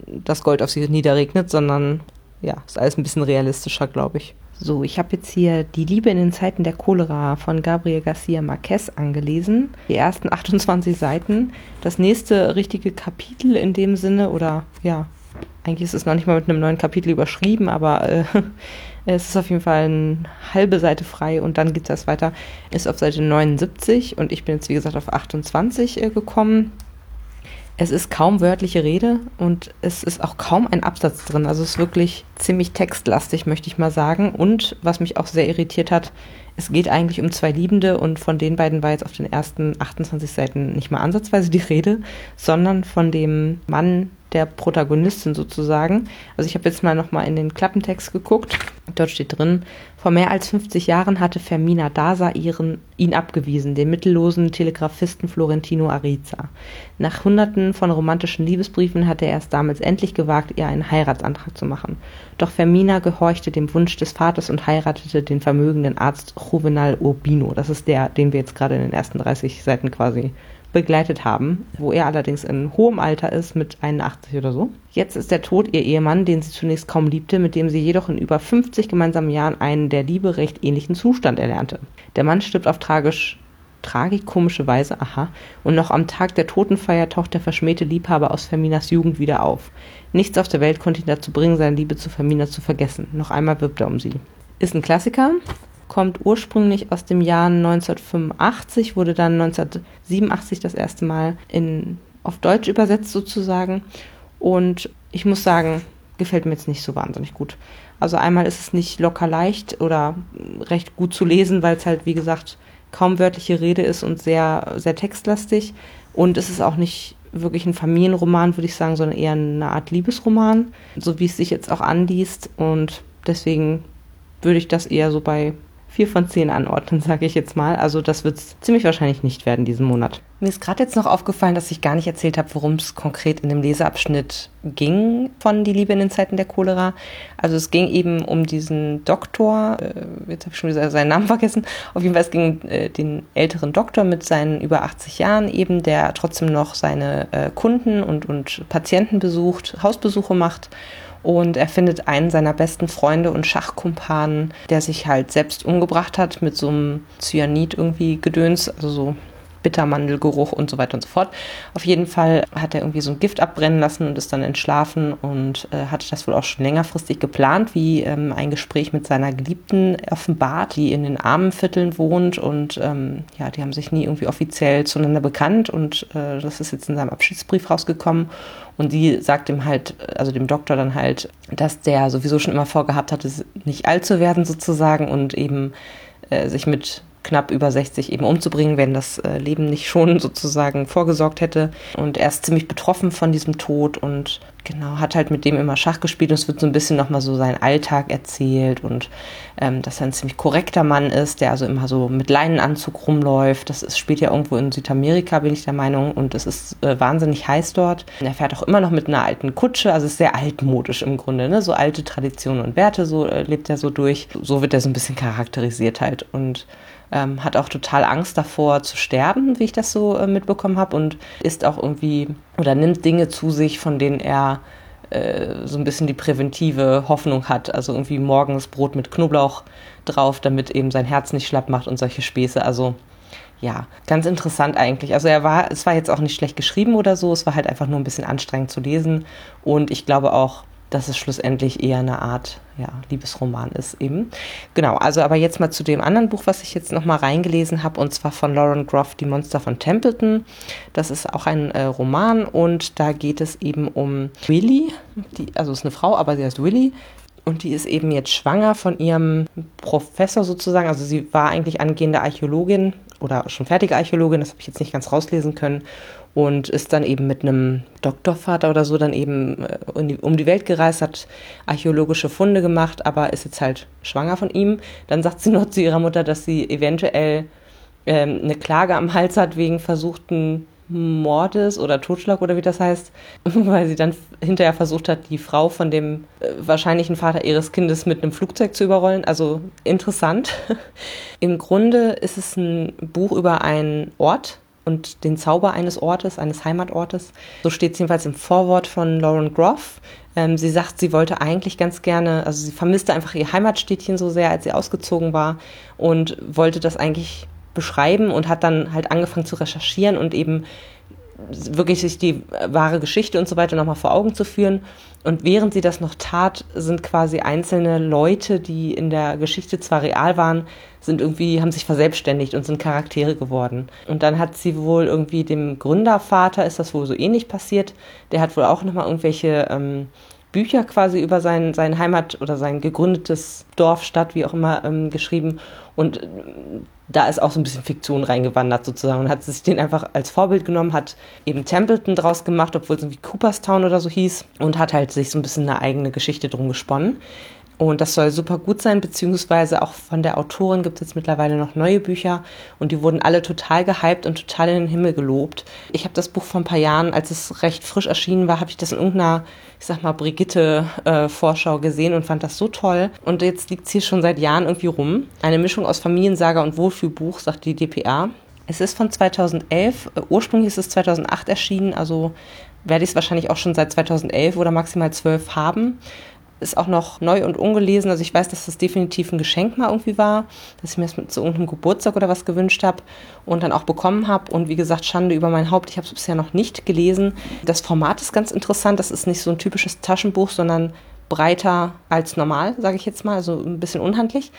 dass Gold auf sie niederregnet, sondern ja, ist alles ein bisschen realistischer, glaube ich. So, ich habe jetzt hier Die Liebe in den Zeiten der Cholera von Gabriel Garcia Marquez angelesen. Die ersten 28 Seiten. Das nächste richtige Kapitel in dem Sinne, oder ja, eigentlich ist es noch nicht mal mit einem neuen Kapitel überschrieben, aber äh, es ist auf jeden Fall eine halbe Seite frei und dann geht das weiter. Ist auf Seite 79 und ich bin jetzt wie gesagt auf 28 äh, gekommen. Es ist kaum wörtliche Rede und es ist auch kaum ein Absatz drin. Also es ist wirklich ziemlich textlastig, möchte ich mal sagen. Und was mich auch sehr irritiert hat, es geht eigentlich um zwei Liebende und von den beiden war jetzt auf den ersten 28 Seiten nicht mal ansatzweise die Rede, sondern von dem Mann der Protagonistin sozusagen. Also ich habe jetzt mal nochmal in den Klappentext geguckt. Dort steht drin, vor mehr als 50 Jahren hatte Fermina Dasa ihren, ihn abgewiesen, den mittellosen Telegrafisten Florentino Ariza. Nach hunderten von romantischen Liebesbriefen hatte er es damals endlich gewagt, ihr einen Heiratsantrag zu machen. Doch Fermina gehorchte dem Wunsch des Vaters und heiratete den vermögenden Arzt Juvenal Urbino. Das ist der, den wir jetzt gerade in den ersten 30 Seiten quasi begleitet haben, wo er allerdings in hohem Alter ist, mit 81 oder so. Jetzt ist der Tod ihr Ehemann, den sie zunächst kaum liebte, mit dem sie jedoch in über 50 gemeinsamen Jahren einen der Liebe recht ähnlichen Zustand erlernte. Der Mann stirbt auf tragisch tragikomische Weise, aha, und noch am Tag der Totenfeier taucht der verschmähte Liebhaber aus Ferminas Jugend wieder auf. Nichts auf der Welt konnte ihn dazu bringen, seine Liebe zu Fermina zu vergessen. Noch einmal wirbt er um sie. Ist ein Klassiker, kommt ursprünglich aus dem Jahr 1985, wurde dann 1987 das erste Mal in, auf Deutsch übersetzt sozusagen. Und ich muss sagen, gefällt mir jetzt nicht so wahnsinnig gut. Also einmal ist es nicht locker leicht oder recht gut zu lesen, weil es halt, wie gesagt, kaum wörtliche Rede ist und sehr, sehr textlastig. Und es ist auch nicht wirklich ein Familienroman, würde ich sagen, sondern eher eine Art Liebesroman, so wie es sich jetzt auch anliest. Und deswegen würde ich das eher so bei vier von zehn anordnen, sage ich jetzt mal. Also das wird es ziemlich wahrscheinlich nicht werden diesen Monat. Mir ist gerade jetzt noch aufgefallen, dass ich gar nicht erzählt habe, worum es konkret in dem Leseabschnitt ging von Die Liebe in den Zeiten der Cholera. Also es ging eben um diesen Doktor, äh, jetzt habe ich schon wieder seinen Namen vergessen, auf jeden Fall es ging äh, den älteren Doktor mit seinen über 80 Jahren eben, der trotzdem noch seine äh, Kunden und, und Patienten besucht, Hausbesuche macht und er findet einen seiner besten Freunde und Schachkumpanen, der sich halt selbst umgebracht hat mit so einem Cyanid irgendwie Gedöns, also so Bittermandelgeruch und so weiter und so fort. Auf jeden Fall hat er irgendwie so ein Gift abbrennen lassen und ist dann entschlafen und äh, hatte das wohl auch schon längerfristig geplant, wie ähm, ein Gespräch mit seiner Geliebten offenbart, die in den Armenvierteln wohnt und ähm, ja, die haben sich nie irgendwie offiziell zueinander bekannt und äh, das ist jetzt in seinem Abschiedsbrief rausgekommen und die sagt ihm halt, also dem Doktor dann halt, dass der sowieso schon immer vorgehabt hatte, nicht alt zu werden sozusagen und eben äh, sich mit knapp über 60 eben umzubringen, wenn das äh, Leben nicht schon sozusagen vorgesorgt hätte. Und er ist ziemlich betroffen von diesem Tod und genau, hat halt mit dem immer Schach gespielt und es wird so ein bisschen nochmal so sein Alltag erzählt und ähm, dass er ein ziemlich korrekter Mann ist, der also immer so mit Leinenanzug rumläuft. Das ist, spielt ja irgendwo in Südamerika, bin ich der Meinung, und es ist äh, wahnsinnig heiß dort. Er fährt auch immer noch mit einer alten Kutsche, also ist sehr altmodisch im Grunde, ne? so alte Traditionen und Werte, so äh, lebt er so durch. So wird er so ein bisschen charakterisiert halt und ähm, hat auch total Angst davor zu sterben, wie ich das so äh, mitbekommen habe und ist auch irgendwie oder nimmt Dinge zu sich, von denen er äh, so ein bisschen die präventive Hoffnung hat. Also irgendwie morgens Brot mit Knoblauch drauf, damit eben sein Herz nicht schlapp macht und solche Späße. Also ja, ganz interessant eigentlich. Also er war, es war jetzt auch nicht schlecht geschrieben oder so, es war halt einfach nur ein bisschen anstrengend zu lesen und ich glaube auch, dass es schlussendlich eher eine Art ja, Liebesroman ist eben. Genau, also aber jetzt mal zu dem anderen Buch, was ich jetzt nochmal reingelesen habe, und zwar von Lauren Groff, Die Monster von Templeton. Das ist auch ein äh, Roman und da geht es eben um Willy, die, also ist eine Frau, aber sie heißt Willy. Und die ist eben jetzt schwanger von ihrem Professor sozusagen. Also sie war eigentlich angehende Archäologin oder schon fertige Archäologin, das habe ich jetzt nicht ganz rauslesen können und ist dann eben mit einem Doktorvater oder so dann eben äh, um die Welt gereist, hat archäologische Funde gemacht, aber ist jetzt halt schwanger von ihm. Dann sagt sie noch zu ihrer Mutter, dass sie eventuell ähm, eine Klage am Hals hat wegen versuchten Mordes oder Totschlag oder wie das heißt, weil sie dann hinterher versucht hat, die Frau von dem äh, wahrscheinlichen Vater ihres Kindes mit einem Flugzeug zu überrollen. Also interessant. Im Grunde ist es ein Buch über einen Ort, und den Zauber eines Ortes, eines Heimatortes. So steht es jedenfalls im Vorwort von Lauren Groff. Ähm, sie sagt, sie wollte eigentlich ganz gerne, also sie vermisste einfach ihr Heimatstädtchen so sehr, als sie ausgezogen war und wollte das eigentlich beschreiben und hat dann halt angefangen zu recherchieren und eben wirklich sich die wahre Geschichte und so weiter nochmal vor Augen zu führen. Und während sie das noch tat, sind quasi einzelne Leute, die in der Geschichte zwar real waren, sind irgendwie, haben sich verselbstständigt und sind Charaktere geworden. Und dann hat sie wohl irgendwie dem Gründervater, ist das wohl so ähnlich passiert, der hat wohl auch nochmal irgendwelche ähm, Bücher quasi über sein, sein Heimat oder sein gegründetes Dorf, Stadt, wie auch immer, ähm, geschrieben. Und da ist auch so ein bisschen Fiktion reingewandert sozusagen und hat sich den einfach als Vorbild genommen, hat eben Templeton draus gemacht, obwohl es irgendwie Cooperstown oder so hieß und hat halt sich so ein bisschen eine eigene Geschichte drum gesponnen. Und das soll super gut sein, beziehungsweise auch von der Autorin gibt es jetzt mittlerweile noch neue Bücher und die wurden alle total gehypt und total in den Himmel gelobt. Ich habe das Buch vor ein paar Jahren, als es recht frisch erschienen war, habe ich das in irgendeiner, ich sag mal, Brigitte-Vorschau äh, gesehen und fand das so toll. Und jetzt liegt es hier schon seit Jahren irgendwie rum. Eine Mischung aus Familiensaga und Wohlfühlbuch, sagt die DPA. Es ist von 2011, äh, ursprünglich ist es 2008 erschienen, also werde ich es wahrscheinlich auch schon seit 2011 oder maximal 12 haben ist auch noch neu und ungelesen. Also ich weiß, dass das definitiv ein Geschenk mal irgendwie war, dass ich mir das zu irgendeinem Geburtstag oder was gewünscht habe und dann auch bekommen habe. Und wie gesagt, Schande über mein Haupt. Ich habe es bisher noch nicht gelesen. Das Format ist ganz interessant. Das ist nicht so ein typisches Taschenbuch, sondern breiter als normal, sage ich jetzt mal. Also ein bisschen unhandlich.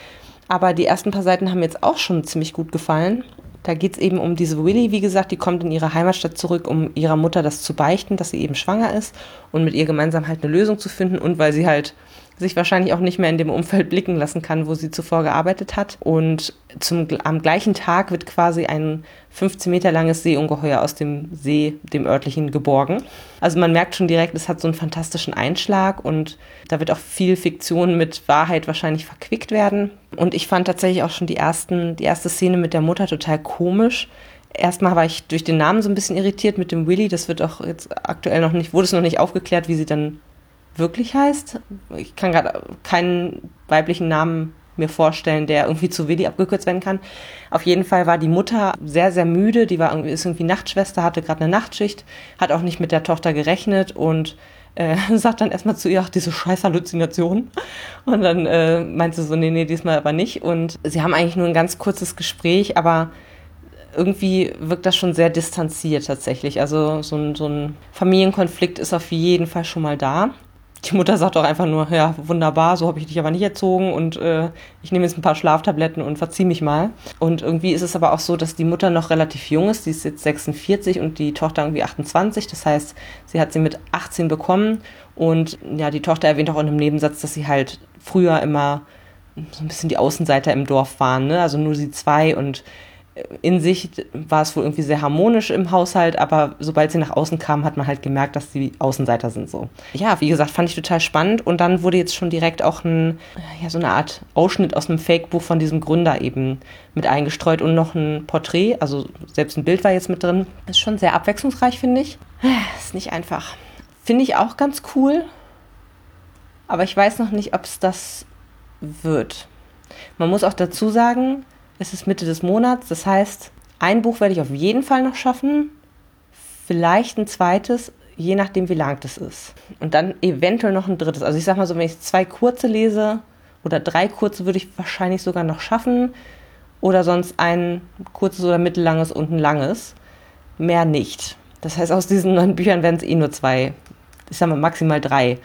Aber die ersten paar Seiten haben mir jetzt auch schon ziemlich gut gefallen. Da geht es eben um diese Willy, wie gesagt, die kommt in ihre Heimatstadt zurück, um ihrer Mutter das zu beichten, dass sie eben schwanger ist und mit ihr gemeinsam halt eine Lösung zu finden und weil sie halt sich wahrscheinlich auch nicht mehr in dem Umfeld blicken lassen kann, wo sie zuvor gearbeitet hat. Und zum, am gleichen Tag wird quasi ein 15 Meter langes Seeungeheuer aus dem See, dem örtlichen, geborgen. Also man merkt schon direkt, es hat so einen fantastischen Einschlag und da wird auch viel Fiktion mit Wahrheit wahrscheinlich verquickt werden. Und ich fand tatsächlich auch schon die, ersten, die erste Szene mit der Mutter total komisch erstmal war ich durch den Namen so ein bisschen irritiert mit dem Willy. Das wird auch jetzt aktuell noch nicht, wurde es noch nicht aufgeklärt, wie sie dann wirklich heißt. Ich kann gerade keinen weiblichen Namen mir vorstellen, der irgendwie zu Willi abgekürzt werden kann. Auf jeden Fall war die Mutter sehr, sehr müde. Die war irgendwie, ist irgendwie Nachtschwester, hatte gerade eine Nachtschicht, hat auch nicht mit der Tochter gerechnet und äh, sagt dann erstmal zu ihr, ach, diese scheiß Halluzination. Und dann äh, meint sie so, nee, nee, diesmal aber nicht. Und sie haben eigentlich nur ein ganz kurzes Gespräch, aber irgendwie wirkt das schon sehr distanziert tatsächlich. Also so ein, so ein Familienkonflikt ist auf jeden Fall schon mal da die Mutter sagt auch einfach nur, ja, wunderbar, so habe ich dich aber nicht erzogen und äh, ich nehme jetzt ein paar Schlaftabletten und verzieh mich mal. Und irgendwie ist es aber auch so, dass die Mutter noch relativ jung ist, die ist jetzt 46 und die Tochter irgendwie 28. Das heißt, sie hat sie mit 18 bekommen und ja, die Tochter erwähnt auch in einem Nebensatz, dass sie halt früher immer so ein bisschen die Außenseiter im Dorf waren, ne? Also nur sie zwei und in sich war es wohl irgendwie sehr harmonisch im Haushalt, aber sobald sie nach außen kam, hat man halt gemerkt, dass sie Außenseiter sind so. Ja, wie gesagt, fand ich total spannend und dann wurde jetzt schon direkt auch ein, ja, so eine Art Ausschnitt aus einem Fake-Buch von diesem Gründer eben mit eingestreut und noch ein Porträt, also selbst ein Bild war jetzt mit drin. Ist schon sehr abwechslungsreich, finde ich. Ist nicht einfach. Finde ich auch ganz cool, aber ich weiß noch nicht, ob es das wird. Man muss auch dazu sagen, es ist Mitte des Monats, das heißt, ein Buch werde ich auf jeden Fall noch schaffen, vielleicht ein zweites, je nachdem, wie lang das ist. Und dann eventuell noch ein drittes. Also ich sag mal so, wenn ich zwei kurze lese oder drei kurze, würde ich wahrscheinlich sogar noch schaffen. Oder sonst ein kurzes oder mittellanges und ein langes. Mehr nicht. Das heißt, aus diesen neun Büchern werden es eh nur zwei, ich sag mal maximal drei,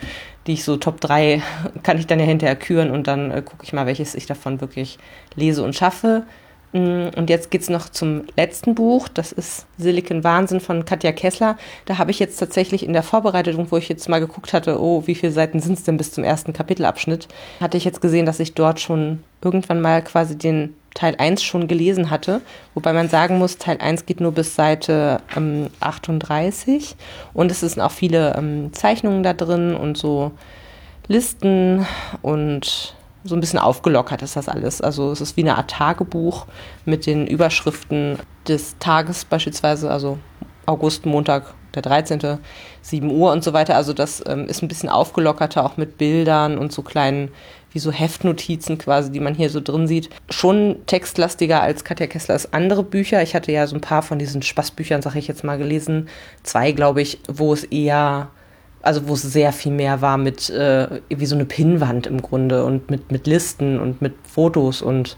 die ich so Top 3 kann ich dann ja hinterher küren und dann äh, gucke ich mal, welches ich davon wirklich lese und schaffe. Mm, und jetzt geht es noch zum letzten Buch. Das ist Silicon Wahnsinn von Katja Kessler. Da habe ich jetzt tatsächlich in der Vorbereitung, wo ich jetzt mal geguckt hatte, oh, wie viele Seiten sind es denn bis zum ersten Kapitelabschnitt, hatte ich jetzt gesehen, dass ich dort schon irgendwann mal quasi den Teil 1 schon gelesen hatte. Wobei man sagen muss, Teil 1 geht nur bis Seite ähm, 38. Und es sind auch viele ähm, Zeichnungen da drin und so Listen und so ein bisschen aufgelockert ist das alles. Also es ist wie eine Art Tagebuch mit den Überschriften des Tages beispielsweise, also August, Montag, der 13., 7 Uhr und so weiter. Also das ähm, ist ein bisschen aufgelockerter, auch mit Bildern und so kleinen, wie so Heftnotizen quasi, die man hier so drin sieht. Schon textlastiger als Katja Kesslers andere Bücher. Ich hatte ja so ein paar von diesen Spaßbüchern, sag ich jetzt mal, gelesen. Zwei, glaube ich, wo es eher also wo es sehr viel mehr war mit äh, wie so eine Pinnwand im Grunde und mit, mit Listen und mit Fotos und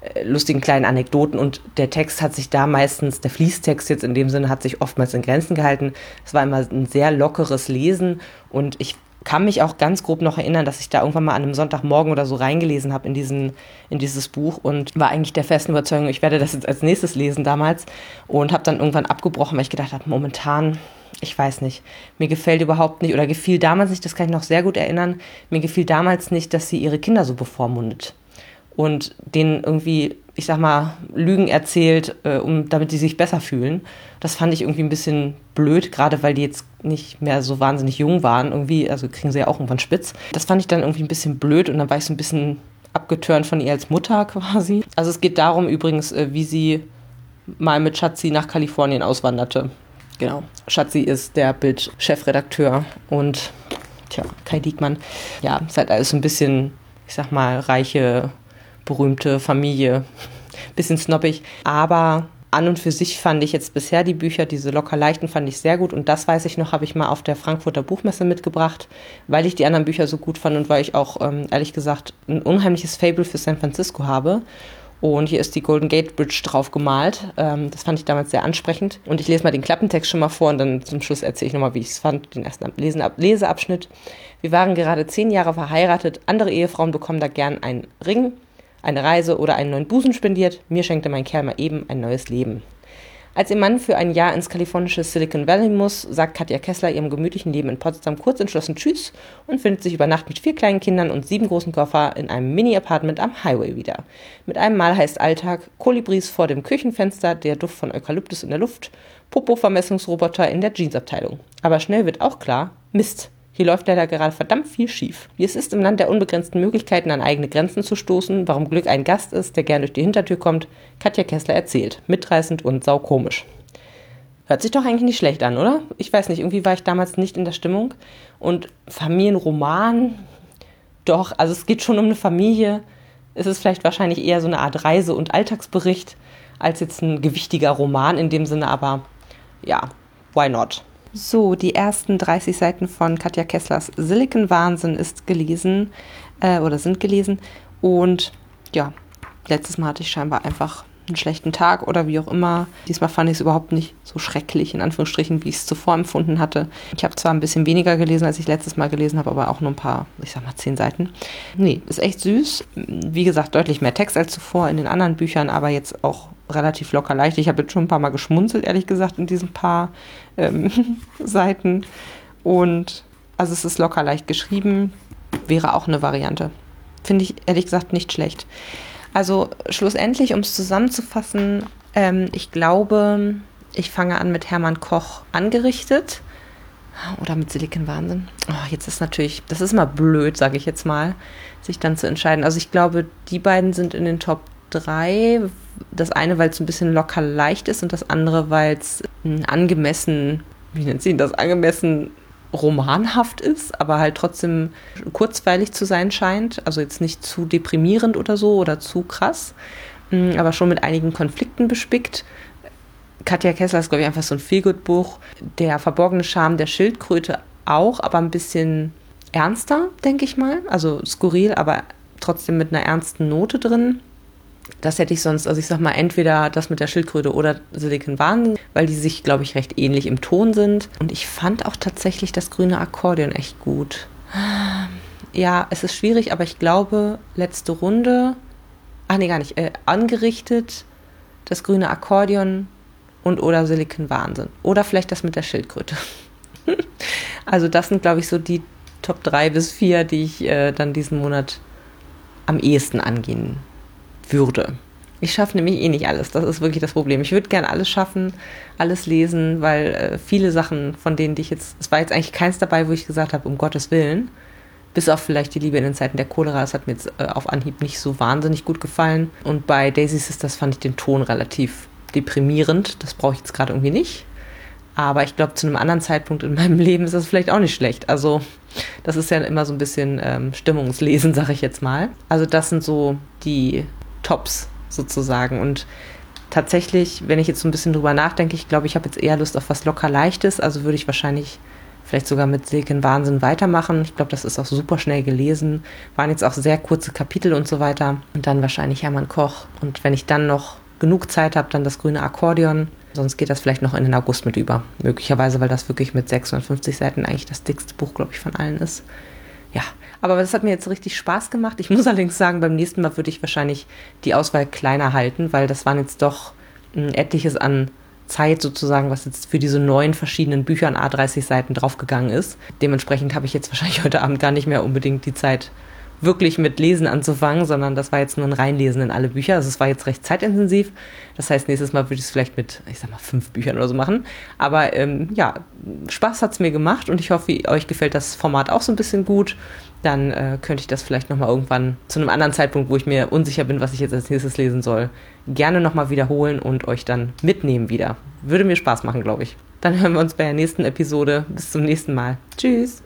äh, lustigen kleinen Anekdoten und der Text hat sich da meistens, der Fließtext jetzt in dem Sinne hat sich oftmals in Grenzen gehalten. Es war immer ein sehr lockeres Lesen und ich kann mich auch ganz grob noch erinnern, dass ich da irgendwann mal an einem Sonntagmorgen oder so reingelesen habe in, diesen, in dieses Buch und war eigentlich der festen Überzeugung, ich werde das jetzt als nächstes lesen damals und habe dann irgendwann abgebrochen, weil ich gedacht habe, momentan, ich weiß nicht, mir gefällt überhaupt nicht oder gefiel damals nicht, das kann ich noch sehr gut erinnern, mir gefiel damals nicht, dass sie ihre Kinder so bevormundet und denen irgendwie, ich sag mal, Lügen erzählt, äh, um, damit die sich besser fühlen. Das fand ich irgendwie ein bisschen blöd, gerade weil die jetzt nicht mehr so wahnsinnig jung waren. Irgendwie, also kriegen sie ja auch irgendwann spitz. Das fand ich dann irgendwie ein bisschen blöd und dann war ich so ein bisschen abgeturnt von ihr als Mutter quasi. Also es geht darum übrigens, äh, wie sie mal mit Schatzi nach Kalifornien auswanderte. Genau. Schatzi ist der Bild-Chefredakteur und tja, Kai Diekmann. Ja, ist halt alles so ein bisschen, ich sag mal, reiche berühmte Familie. Bisschen snobbig, aber an und für sich fand ich jetzt bisher die Bücher, diese locker leichten, fand ich sehr gut. Und das weiß ich noch, habe ich mal auf der Frankfurter Buchmesse mitgebracht, weil ich die anderen Bücher so gut fand und weil ich auch, ähm, ehrlich gesagt, ein unheimliches Fable für San Francisco habe. Und hier ist die Golden Gate Bridge drauf gemalt. Ähm, das fand ich damals sehr ansprechend. Und ich lese mal den Klappentext schon mal vor und dann zum Schluss erzähle ich nochmal, wie ich es fand, den ersten Leseabschnitt. Wir waren gerade zehn Jahre verheiratet. Andere Ehefrauen bekommen da gern einen Ring eine Reise oder einen neuen Busen spendiert. Mir schenkte mein Kerl mal eben ein neues Leben. Als ihr Mann für ein Jahr ins kalifornische Silicon Valley muss, sagt Katja Kessler ihrem gemütlichen Leben in Potsdam kurz entschlossen Tschüss und findet sich über Nacht mit vier kleinen Kindern und sieben großen Koffer in einem Mini-Apartment am Highway wieder. Mit einem Mal heißt Alltag, Kolibris vor dem Küchenfenster, der Duft von Eukalyptus in der Luft, Popo-Vermessungsroboter in der Jeansabteilung. Aber schnell wird auch klar, Mist, hier läuft leider gerade verdammt viel schief. Wie es ist, im Land der unbegrenzten Möglichkeiten an eigene Grenzen zu stoßen, warum Glück ein Gast ist, der gern durch die Hintertür kommt, Katja Kessler erzählt. Mitreißend und saukomisch. Hört sich doch eigentlich nicht schlecht an, oder? Ich weiß nicht, irgendwie war ich damals nicht in der Stimmung. Und Familienroman, doch, also es geht schon um eine Familie. Es ist vielleicht wahrscheinlich eher so eine Art Reise- und Alltagsbericht als jetzt ein gewichtiger Roman in dem Sinne, aber ja, why not? So, die ersten 30 Seiten von Katja Kesslers Silicon Wahnsinn ist gelesen äh, oder sind gelesen. Und ja, letztes Mal hatte ich scheinbar einfach einen schlechten Tag oder wie auch immer. Diesmal fand ich es überhaupt nicht so schrecklich, in Anführungsstrichen, wie ich es zuvor empfunden hatte. Ich habe zwar ein bisschen weniger gelesen, als ich letztes Mal gelesen habe, aber auch nur ein paar, ich sag mal, zehn Seiten. Nee, ist echt süß. Wie gesagt, deutlich mehr Text als zuvor in den anderen Büchern, aber jetzt auch relativ locker leicht. Ich habe jetzt schon ein paar Mal geschmunzelt, ehrlich gesagt, in diesen paar ähm, Seiten. Und also es ist locker leicht geschrieben, wäre auch eine Variante. Finde ich ehrlich gesagt nicht schlecht. Also schlussendlich, um es zusammenzufassen, ähm, ich glaube, ich fange an mit Hermann Koch angerichtet. Oder mit Silicon Wahnsinn. Oh, jetzt ist natürlich, das ist mal blöd, sage ich jetzt mal, sich dann zu entscheiden. Also ich glaube, die beiden sind in den Top drei. Das eine, weil es ein bisschen locker leicht ist und das andere, weil es angemessen, wie nennt sie das, angemessen romanhaft ist, aber halt trotzdem kurzweilig zu sein scheint. Also jetzt nicht zu deprimierend oder so oder zu krass, mm, aber schon mit einigen Konflikten bespickt. Katja Kessler ist, glaube ich, einfach so ein Feelgood-Buch. Der verborgene Charme der Schildkröte auch, aber ein bisschen ernster, denke ich mal. Also skurril, aber trotzdem mit einer ernsten Note drin. Das hätte ich sonst, also ich sag mal, entweder das mit der Schildkröte oder Silicon Wahnsinn, weil die sich, glaube ich, recht ähnlich im Ton sind. Und ich fand auch tatsächlich das grüne Akkordeon echt gut. Ja, es ist schwierig, aber ich glaube, letzte Runde, ach nee, gar nicht, äh, angerichtet, das grüne Akkordeon und oder Silicon Wahnsinn. Oder vielleicht das mit der Schildkröte. also das sind, glaube ich, so die Top 3 bis 4, die ich äh, dann diesen Monat am ehesten angehen würde. Ich schaffe nämlich eh nicht alles. Das ist wirklich das Problem. Ich würde gerne alles schaffen, alles lesen, weil äh, viele Sachen, von denen ich jetzt, es war jetzt eigentlich keins dabei, wo ich gesagt habe, um Gottes Willen. Bis auf vielleicht die Liebe in den Zeiten der Cholera. Das hat mir jetzt äh, auf Anhieb nicht so wahnsinnig gut gefallen. Und bei Daisy Sisters fand ich den Ton relativ deprimierend. Das brauche ich jetzt gerade irgendwie nicht. Aber ich glaube, zu einem anderen Zeitpunkt in meinem Leben ist das vielleicht auch nicht schlecht. Also, das ist ja immer so ein bisschen ähm, Stimmungslesen, sage ich jetzt mal. Also, das sind so die Tops sozusagen. Und tatsächlich, wenn ich jetzt so ein bisschen drüber nachdenke, ich glaube, ich habe jetzt eher Lust auf was locker leichtes, also würde ich wahrscheinlich vielleicht sogar mit Silken Wahnsinn weitermachen. Ich glaube, das ist auch super schnell gelesen. Waren jetzt auch sehr kurze Kapitel und so weiter. Und dann wahrscheinlich Hermann Koch. Und wenn ich dann noch genug Zeit habe, dann das grüne Akkordeon. Sonst geht das vielleicht noch in den August mit über. Möglicherweise, weil das wirklich mit 650 Seiten eigentlich das dickste Buch, glaube ich, von allen ist. Ja, aber das hat mir jetzt richtig Spaß gemacht. Ich muss allerdings sagen, beim nächsten Mal würde ich wahrscheinlich die Auswahl kleiner halten, weil das waren jetzt doch ein etliches an Zeit sozusagen, was jetzt für diese neun verschiedenen Bücher an A30 Seiten draufgegangen ist. Dementsprechend habe ich jetzt wahrscheinlich heute Abend gar nicht mehr unbedingt die Zeit, wirklich mit Lesen anzufangen, sondern das war jetzt nur ein Reinlesen in alle Bücher. Also es war jetzt recht zeitintensiv. Das heißt, nächstes Mal würde ich es vielleicht mit, ich sag mal, fünf Büchern oder so machen. Aber ähm, ja, Spaß hat es mir gemacht und ich hoffe, euch gefällt das Format auch so ein bisschen gut. Dann äh, könnte ich das vielleicht nochmal irgendwann zu einem anderen Zeitpunkt, wo ich mir unsicher bin, was ich jetzt als nächstes lesen soll, gerne nochmal wiederholen und euch dann mitnehmen wieder. Würde mir Spaß machen, glaube ich. Dann hören wir uns bei der nächsten Episode. Bis zum nächsten Mal. Tschüss.